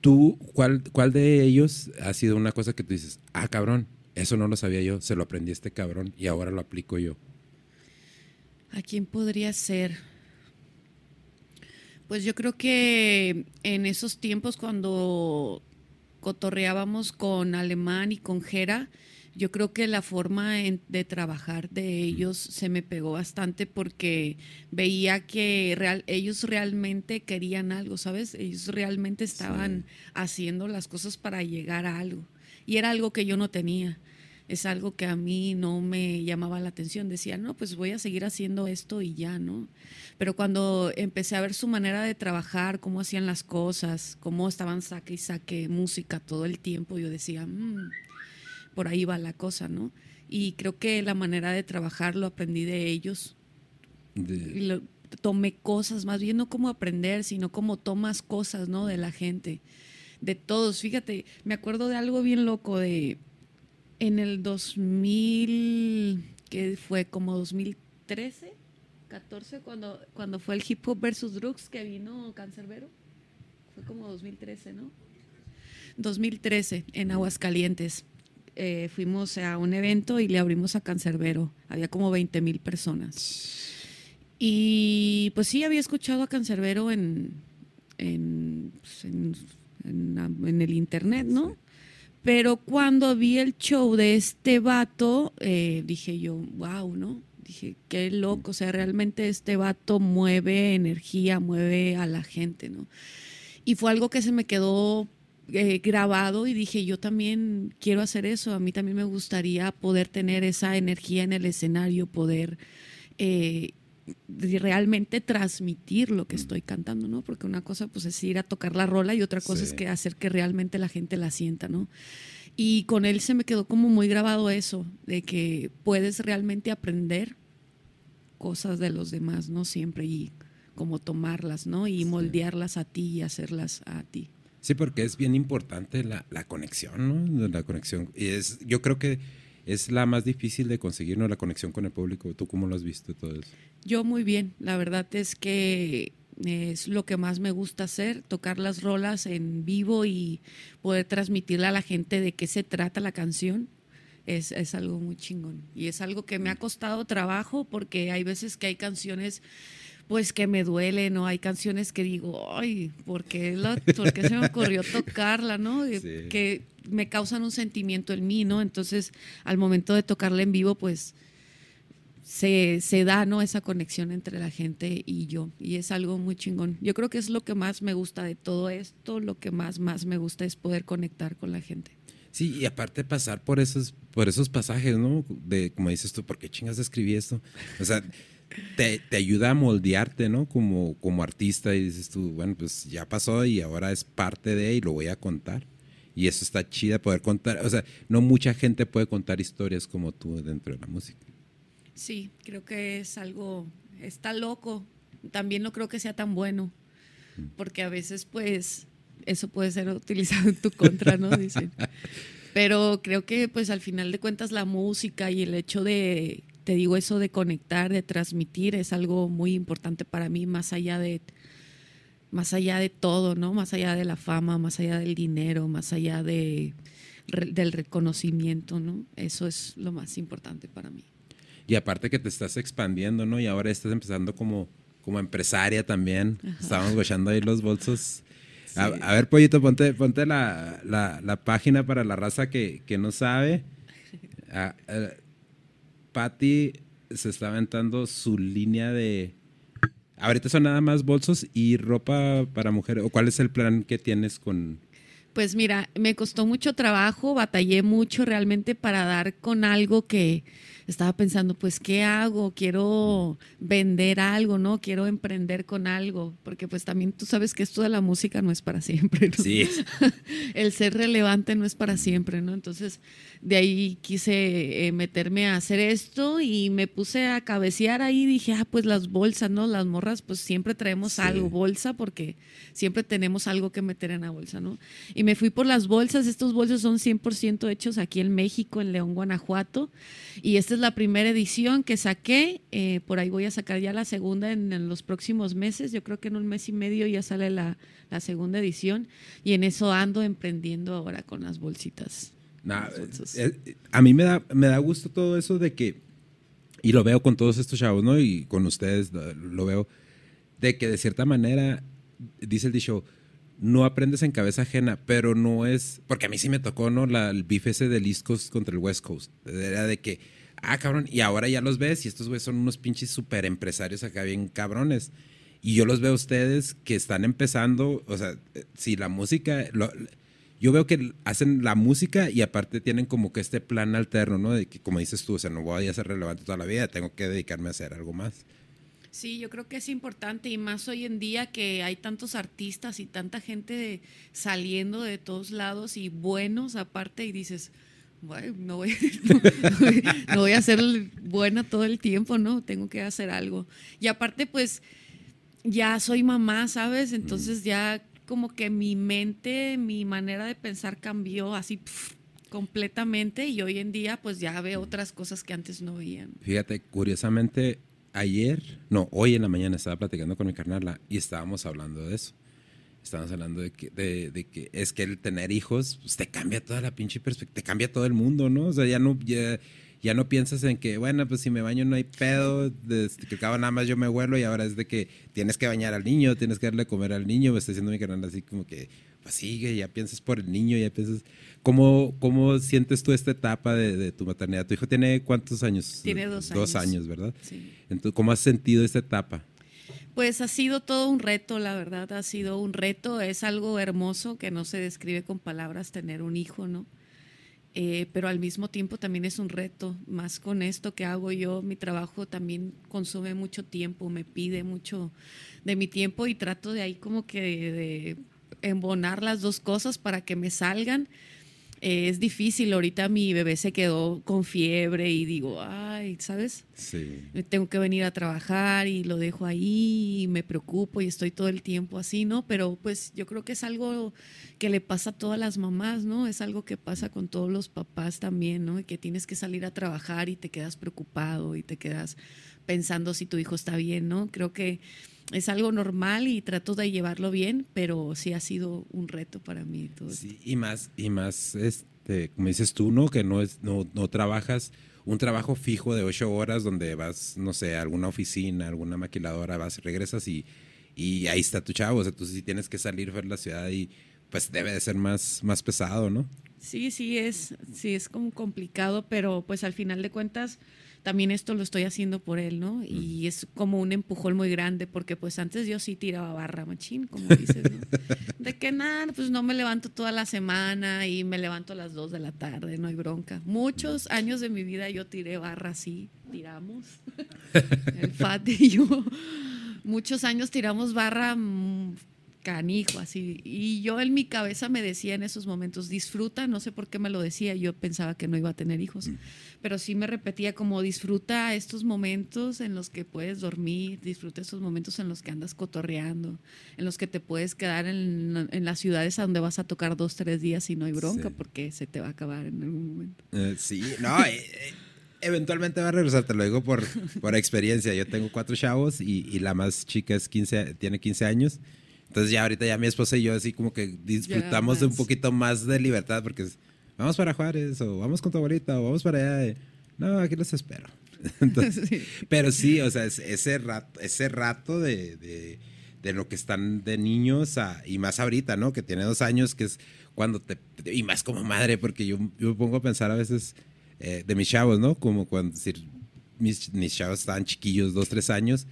tú, ¿cuál, ¿cuál de ellos ha sido una cosa que tú dices, ah, cabrón, eso no lo sabía yo, se lo aprendí a este cabrón y ahora lo aplico yo? ¿A quién podría ser? Pues yo creo que en esos tiempos cuando cotorreábamos con Alemán y con Jera, yo creo que la forma de trabajar de ellos se me pegó bastante porque veía que real, ellos realmente querían algo, ¿sabes? Ellos realmente estaban haciendo las cosas para llegar a algo. Y era algo que yo no tenía. Es algo que a mí no me llamaba la atención. Decía, no, pues voy a seguir haciendo esto y ya, ¿no? Pero cuando empecé a ver su manera de trabajar, cómo hacían las cosas, cómo estaban saque y saque música todo el tiempo, yo decía, mm, por ahí va la cosa, ¿no? Y creo que la manera de trabajar lo aprendí de ellos. tomé cosas, más bien no como aprender, sino como tomas cosas, ¿no? De la gente, de todos. Fíjate, me acuerdo de algo bien loco de en el 2000, que fue como 2013 14 cuando, cuando fue el hip hop versus drugs que vino Cancerbero. Fue como 2013, ¿no? 2013 en Aguascalientes. Eh, fuimos a un evento y le abrimos a Cancerbero. Había como 20 mil personas. Y pues sí, había escuchado a Cancerbero en, en, pues, en, el internet, ¿no? Pero cuando vi el show de este vato, eh, dije yo, wow, ¿no? dije, qué loco, o sea, realmente este vato mueve energía, mueve a la gente, ¿no? Y fue algo que se me quedó eh, grabado y dije, yo también quiero hacer eso, a mí también me gustaría poder tener esa energía en el escenario, poder eh, realmente transmitir lo que estoy cantando, ¿no? Porque una cosa pues es ir a tocar la rola y otra cosa es que hacer que realmente la gente la sienta, ¿no? Y con él se me quedó como muy grabado eso, de que puedes realmente aprender cosas de los demás, ¿no? Siempre y como tomarlas, ¿no? Y moldearlas a ti y hacerlas a ti. Sí, porque es bien importante la, la conexión, ¿no? La conexión. Y es, yo creo que es la más difícil de conseguir, ¿no? La conexión con el público. ¿Tú cómo lo has visto todo eso? Yo muy bien. La verdad es que es lo que más me gusta hacer, tocar las rolas en vivo y poder transmitirle a la gente de qué se trata la canción. Es, es algo muy chingón. Y es algo que me ha costado trabajo porque hay veces que hay canciones pues que me duele, ¿no? Hay canciones que digo, ay, ¿por qué, se me ocurrió tocarla, ¿no? Que me causan un sentimiento en mí, ¿no? Entonces, al momento de tocarla en vivo, pues se, se, da, ¿no? Esa conexión entre la gente y yo. Y es algo muy chingón. Yo creo que es lo que más me gusta de todo esto, lo que más, más me gusta es poder conectar con la gente. Sí, y aparte pasar por esos, por esos pasajes, ¿no? De, como dices tú, ¿por qué chingas escribí esto? O sea, te, te, ayuda a moldearte, ¿no? Como, como artista y dices tú, bueno, pues ya pasó y ahora es parte de y lo voy a contar. Y eso está chida poder contar. O sea, no mucha gente puede contar historias como tú dentro de la música. Sí, creo que es algo, está loco. También no creo que sea tan bueno, mm. porque a veces pues eso puede ser utilizado en tu contra, ¿no? Dicen. Pero creo que pues al final de cuentas la música y el hecho de te digo, eso de conectar, de transmitir, es algo muy importante para mí, más allá de, más allá de todo, ¿no? Más allá de la fama, más allá del dinero, más allá de, del reconocimiento, ¿no? Eso es lo más importante para mí. Y aparte que te estás expandiendo, ¿no? Y ahora estás empezando como, como empresaria también. Estábamos gochando ahí los bolsos. A, ver, Pollito, ponte, ponte la, la, página para la raza que, que no sabe. Patty se está aventando su línea de... Ahorita son nada más bolsos y ropa para mujeres. ¿O cuál es el plan que tienes con...? Pues mira, me costó mucho trabajo, batallé mucho realmente para dar con algo que estaba pensando, pues, ¿qué hago? Quiero vender algo, ¿no? Quiero emprender con algo, porque pues también tú sabes que esto de la música no es para siempre, ¿no? Sí. El ser relevante no es para siempre, ¿no? Entonces, de ahí quise eh, meterme a hacer esto y me puse a cabecear ahí y dije, ah, pues las bolsas, ¿no? Las morras, pues siempre traemos algo, bolsa, porque siempre tenemos algo que meter en la bolsa, ¿no? Y me fui por las bolsas, estos bolsos son 100% hechos aquí en México, en León, Guanajuato, y esta es la primera edición que saqué. Eh, por ahí voy a sacar ya la segunda en, los próximos meses. Yo creo que en un mes y medio ya sale la, segunda edición. Y en eso ando emprendiendo ahora con las bolsitas. Eh, eh, a mí me da, me da gusto todo eso de que, y lo veo con todos estos chavos, ¿no? Y con ustedes lo veo, de que de cierta manera, dice el dicho, no aprendes en cabeza ajena, pero no es, porque a mí sí me tocó, ¿no? La, el bife ese del East Coast contra el West Coast. Era de que ah, cabrón, y ahora ya los ves y estos güeyes son unos pinches super empresarios acá bien cabrones. Y yo los veo a ustedes que están empezando, o sea, si la música, yo veo que hacen la música y aparte tienen como que este plan alterno, ¿no? De que, como dices tú, o sea, no voy a ser relevante toda la vida, tengo que dedicarme a hacer algo más. Sí, yo creo que es importante y más hoy en día que hay tantos artistas y tanta gente saliendo de todos lados y buenos aparte y dices, no voy, no, voy a ser buena todo el tiempo, ¿no? Tengo que hacer algo. Y aparte, pues, ya soy mamá, ¿sabes? Entonces ya como que mi mente, mi manera de pensar cambió así completamente y hoy en día pues ya veo otras cosas que antes no veían. Fíjate, curiosamente, ayer, no, hoy en la mañana estaba platicando con mi carnala y estábamos hablando de eso Estamos hablando de que, de, que es que el tener hijos pues, te cambia toda la pinche perspectiva, te cambia todo el mundo, ¿no? O sea, ya no, ya, no piensas en que, bueno, pues si me baño no hay pedo, de, que acaba nada más yo me vuelo y ahora es de que tienes que bañar al niño, tienes que darle a comer al niño, me está diciendo mi canal así como que, pues sigue, ya piensas por el niño, ya piensas... ¿Cómo, cómo sientes tú esta etapa de, tu maternidad? ¿Tu hijo tiene cuántos años? Tiene dos años. Dos años, ¿verdad? Sí. Entonces, ¿cómo has sentido esta etapa? Pues ha sido todo un reto, la verdad, ha sido un reto, es algo hermoso que no se describe con palabras tener un hijo, ¿no? Eh, pero al mismo tiempo también es un reto, más con esto que hago yo, mi trabajo también consume mucho tiempo, me pide mucho de mi tiempo y trato de ahí como que de, embonar las dos cosas para que me salgan, eh, es difícil. Ahorita mi bebé se quedó con fiebre y digo, ay, ¿sabes? Sí. Tengo que venir a trabajar y lo dejo ahí y me preocupo y estoy todo el tiempo así, ¿no? Pero pues yo creo que es algo que le pasa a todas las mamás, ¿no? Es algo que pasa con todos los papás también, ¿no? Y que tienes que salir a trabajar y te quedas preocupado y te quedas pensando si tu hijo está bien, ¿no? Creo que es algo normal y trato de llevarlo bien, pero sí ha sido un reto para mí. Todo sí, y más, y más, este, como dices tú, ¿no? Que no, es, no, no trabajas un trabajo fijo de ocho horas donde vas, no sé, a alguna oficina, alguna maquiladora, vas, regresas y, y ahí está tu chavo. O sea, tú sí tienes que salir, ver la ciudad y pues debe de ser más, más pesado, ¿no? Sí, sí es, sí es como complicado, pero pues al final de cuentas también esto lo estoy haciendo por él, ¿no? Y es como un empujón muy grande, porque pues antes yo sí tiraba barra machín, como dices, ¿no? De que nada, pues no me levanto toda la semana y me levanto a las 2 de la tarde, no hay bronca. Muchos años de mi vida yo tiré barra así, tiramos, el FAT y yo. Muchos años tiramos barra mm, canijo, así. Y yo en mi cabeza me decía en esos momentos, disfruta, no sé por qué me lo decía, yo pensaba que no iba a tener hijos, mm. pero sí me repetía como disfruta estos momentos en los que puedes dormir, disfruta estos momentos en los que andas cotorreando, en los que te puedes quedar en, las ciudades a donde vas a tocar dos, tres días y no hay bronca porque se te va a acabar en algún momento. Eh, sí, no. Eh, eh, eventualmente va a regresar, te lo digo por, por experiencia. Yo tengo cuatro chavos y, y la más chica es 15, tiene 15 años. Entonces ya ahorita ya mi esposa y yo así como que disfrutamos de un poquito más de libertad porque vamos para Juárez o vamos con tu abuelita o vamos para allá. no, aquí los espero. Pero sí, o sea, ese rato, ese rato de, de, lo que están de niños y más ahorita, ¿no? Que tiene dos años, que es cuando te... Y más como madre, porque yo, yo me pongo a pensar a veces eh, de mis chavos, ¿no? Como cuando decir, mis, mis chavos estaban chiquillos, dos, tres años,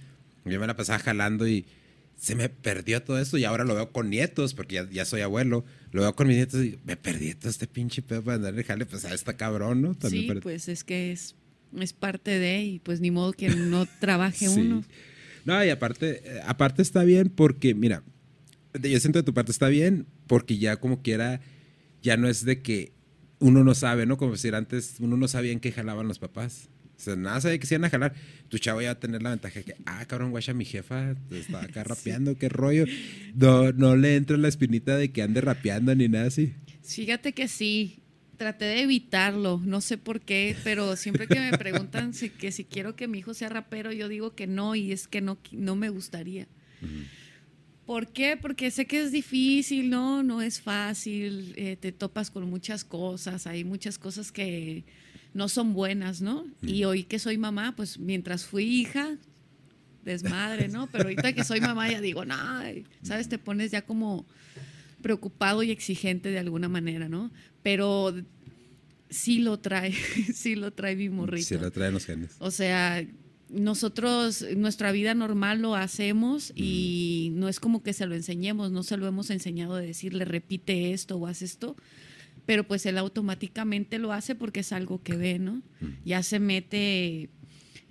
yo me la pasaba jalando y se me perdió todo esto y ahora lo veo con nietos, porque ya, soy abuelo, lo veo con mis nietos y me perdí todo este pinche pedo para andarle jale, pues a esta cabrón, ¿no? sí, pues es que es, es parte de, y pues ni modo que no trabaje uno. No, y aparte, eh, aparte está bien porque, mira, yo siento que tu parte está bien porque ya como quiera, ya no es de que uno no sabe, ¿no? Como decir, antes uno no sabía en qué jalaban los papás. O sea, nada sabía que se iban a jalar. Tu chavo ya va a tener la ventaja de que, ah, cabrón, guacha, mi jefa está acá rapeando, qué rollo. No, no le entra la espinita de que ande rapeando ni nada así. Fíjate que sí. Traté de evitarlo, no sé por qué, pero siempre que me preguntan si, que si quiero que mi hijo sea rapero, yo digo que no, y es que no, no me gustaría. ¿Por qué? Porque sé que es difícil, ¿no? No es fácil, eh, te topas con muchas cosas, hay muchas cosas que no son buenas, ¿no? Y hoy que soy mamá, pues mientras fui hija, desmadre, ¿no? Pero ahorita que soy mamá ya digo, no, ¿sabes? Te pones ya como preocupado y exigente de alguna manera, ¿no? Pero sí lo trae, sí lo trae mi morrito. Sí lo traen los genes. O sea, nosotros, nuestra vida normal lo hacemos y no es como que se lo enseñemos, no se lo hemos enseñado de decirle repite esto o haz esto, pero pues él automáticamente lo hace porque es algo que ve, ¿no? Ya se mete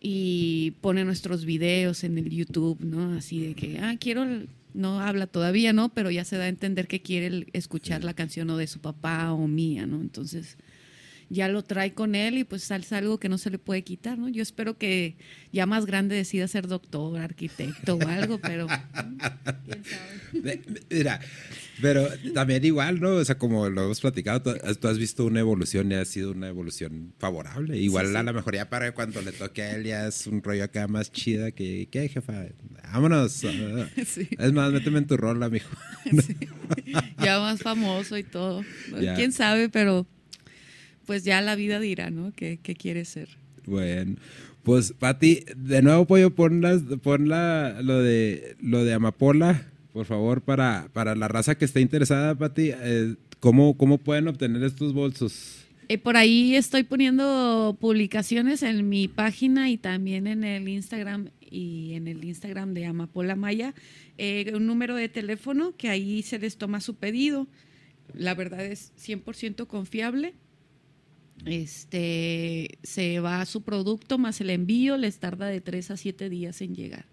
y pone nuestros videos en el YouTube, ¿no? Así de que, ah, quiero, no habla todavía, ¿no? Pero ya se da a entender que quiere escuchar la canción o de su papá o mía, ¿no? Entonces ya lo trae con él y pues es algo que no se le puede quitar, ¿no? Yo espero que ya más grande decida ser doctor, arquitecto o algo, pero quién sabe. Mira, pero también igual, ¿no? O sea, como lo hemos platicado, tú, has visto una evolución y ha sido una evolución favorable. Igual a lo mejor ya para cuando le toque a él ya es un rollo acá más chida que, ¿qué, jefa? Vámonos. Es más, méteme en tu rol, amigo. Ya más famoso y todo. ¿Quién sabe? Pero pues ya la vida dirá, ¿no? ¿Qué, qué quiere ser? Bueno, pues Pati, de nuevo pollo, pon, pon la, lo, de, lo de Amapola, por favor, para, para la raza que esté interesada, Pati. Eh, ¿cómo, ¿Cómo pueden obtener estos bolsos? Eh, por ahí estoy poniendo publicaciones en mi página y también en el Instagram y en el Instagram de Amapola Maya, eh, un número de teléfono que ahí se les toma su pedido. La verdad es 100% confiable este, se va su producto más el envío, les tarda de tres a siete días en llegar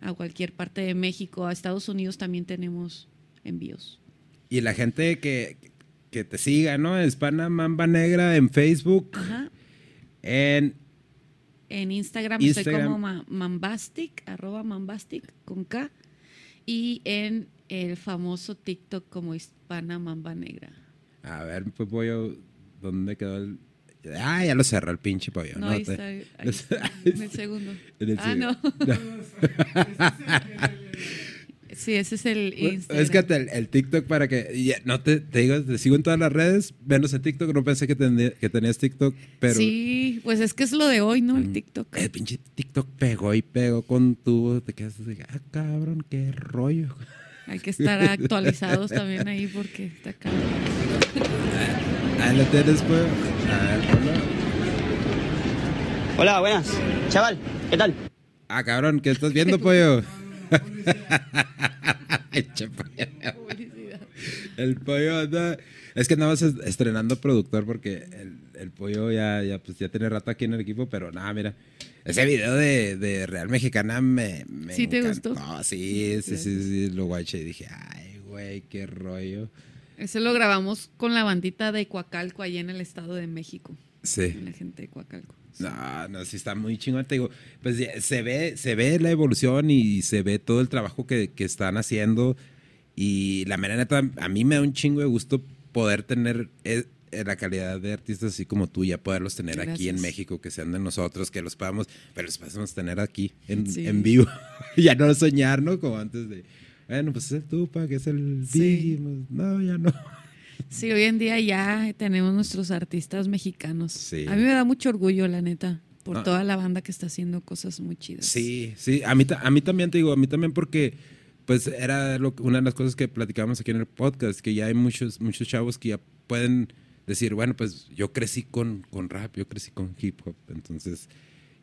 a cualquier parte de México. A Estados Unidos también tenemos envíos. Y la gente que, que te siga, ¿no? Hispana Mamba Negra en Facebook. Ajá. En En Instagram, estoy Instagram. como ma- Mambastic, arroba Mambastic con K. Y en el famoso TikTok como Hispana Mamba Negra. A ver, pues pollo, ¿dónde quedó el...? Ah, ya lo cerró el pinche pollo. No, No, ahí te- está, ahí está, en el segundo. En el ah, no. sí, ese es el Instagram. Es que el, el TikTok para que... ya, no te, te digo, te sigo en todas las redes, menos en TikTok, no pensé que, tendría- que tenías TikTok, pero... Sí, pues es que es lo de hoy, ¿no? El TikTok. El pinche TikTok pegó y pegó con tu... Te quedas así, ah, cabrón, qué rollo. Hay que estar actualizados también ahí porque está cabrón. Tienes, pues. Hola, buenas. Chaval, ¿qué tal? Ah, cabrón, ¿qué estás viendo, pollo? El pollo anda. Es que andamos es- estrenando productor porque el, el pollo ya, ya, pues, ya tiene rato aquí en el equipo, pero nada, mira. Ese video de, de Real Mexicana me, me ¿Sí te encantó. gustó? Sí, sí, sí, sí, lo guaché y dije, ay, güey, qué rollo. Ese lo grabamos con la bandita de Coacalco, allá en el Estado de México. Sí. Con la gente de Coacalco. No, no, sí está muy chingón. Te digo, pues se ve, se ve la evolución y se ve todo el trabajo que, que están haciendo. Y la mera neta, a mí me da un chingo de gusto poder tener eh, eh, la calidad de artistas así como tú, ya poderlos tener aquí en. México, que sean de nosotros, que los podamos, pero los podamos tener aquí en, Sí. en vivo. ya no soñar, ¿no? Como antes de, bueno, pues es el Tupac, es el Sí. Pues, no, ya no. Sí, hoy en día ya tenemos nuestros artistas mexicanos. Sí. A mí me da mucho orgullo, la neta, por Ah. toda la banda que está haciendo cosas muy chidas. Sí, sí, a mí, a mí también te digo, a mí también porque pues era lo, una de las cosas que platicábamos aquí en el podcast, que ya hay muchos, muchos chavos que ya pueden decir, bueno, pues yo crecí con, con rap, yo crecí con hip hop, entonces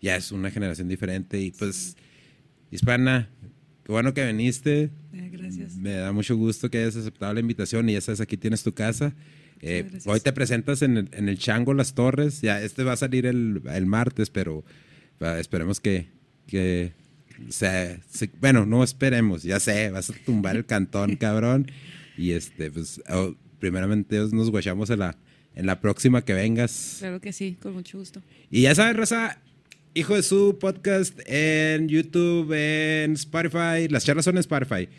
ya es una generación diferente y pues, hispana, qué bueno que viniste, Eh, gracias. me da mucho gusto que hayas aceptado la invitación y ya sabes, aquí tienes tu casa. Eh, hoy te presentas en el, en el Chango Las Torres. Ya, este va a salir el, el martes, pero va, esperemos que, que se, se- Bueno, no esperemos, ya sé, vas a tumbar el cantón, cabrón. Y este, pues, oh, primeramente nos guachamos en la, en la próxima que vengas. Claro que sí, con mucho gusto. Y ya sabes, Raza, hijo de su podcast en YouTube, en Spotify. Las charlas son en Spotify.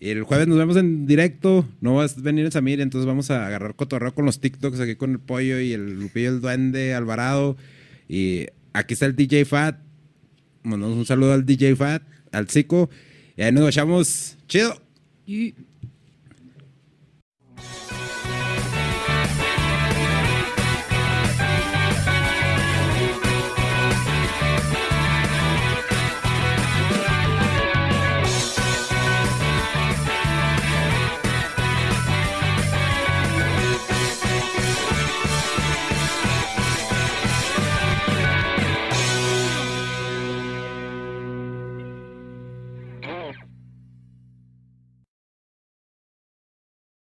El jueves nos vemos en directo. No vas a venir en Samir, entonces vamos a agarrar cotorreo con los TikToks aquí con el pollo y el Lupillo, el Duende, Alvarado. Y aquí está el DJ Fat. Mandamos un saludo al DJ Fat, al Zico. Y ahí nos echamos. Chido.